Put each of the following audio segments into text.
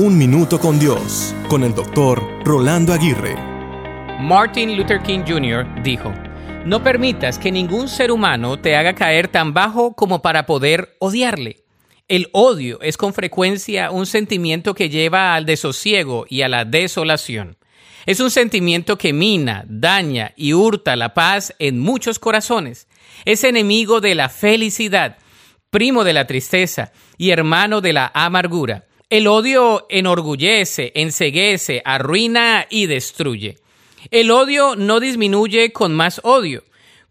Un Minuto con Dios, con el doctor Rolando Aguirre. Martin Luther King Jr. dijo, No permitas que ningún ser humano te haga caer tan bajo como para poder odiarle. El odio es con frecuencia un sentimiento que lleva al desosiego y a la desolación. Es un sentimiento que mina, daña y hurta la paz en muchos corazones. Es enemigo de la felicidad, primo de la tristeza y hermano de la amargura. El odio enorgullece, enseguece, arruina y destruye. El odio no disminuye con más odio.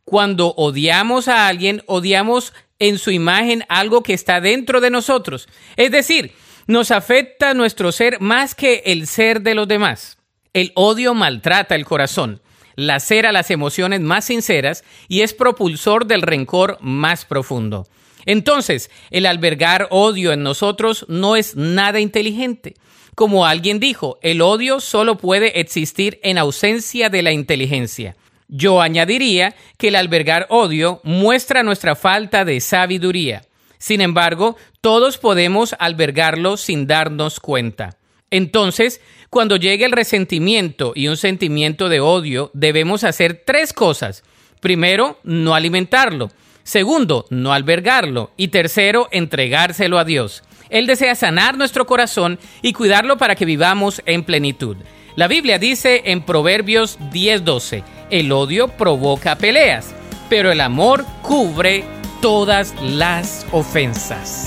Cuando odiamos a alguien, odiamos en su imagen algo que está dentro de nosotros. Es decir, nos afecta nuestro ser más que el ser de los demás. El odio maltrata el corazón, lacera las emociones más sinceras y es propulsor del rencor más profundo. Entonces, el albergar odio en nosotros no es nada inteligente. Como alguien dijo, el odio solo puede existir en ausencia de la inteligencia. Yo añadiría que el albergar odio muestra nuestra falta de sabiduría. Sin embargo, todos podemos albergarlo sin darnos cuenta. Entonces, cuando llegue el resentimiento y un sentimiento de odio, debemos hacer tres cosas. Primero, no alimentarlo. Segundo, no albergarlo. Y tercero, entregárselo a Dios. Él desea sanar nuestro corazón y cuidarlo para que vivamos en plenitud. La Biblia dice en Proverbios 10:12, el odio provoca peleas, pero el amor cubre todas las ofensas.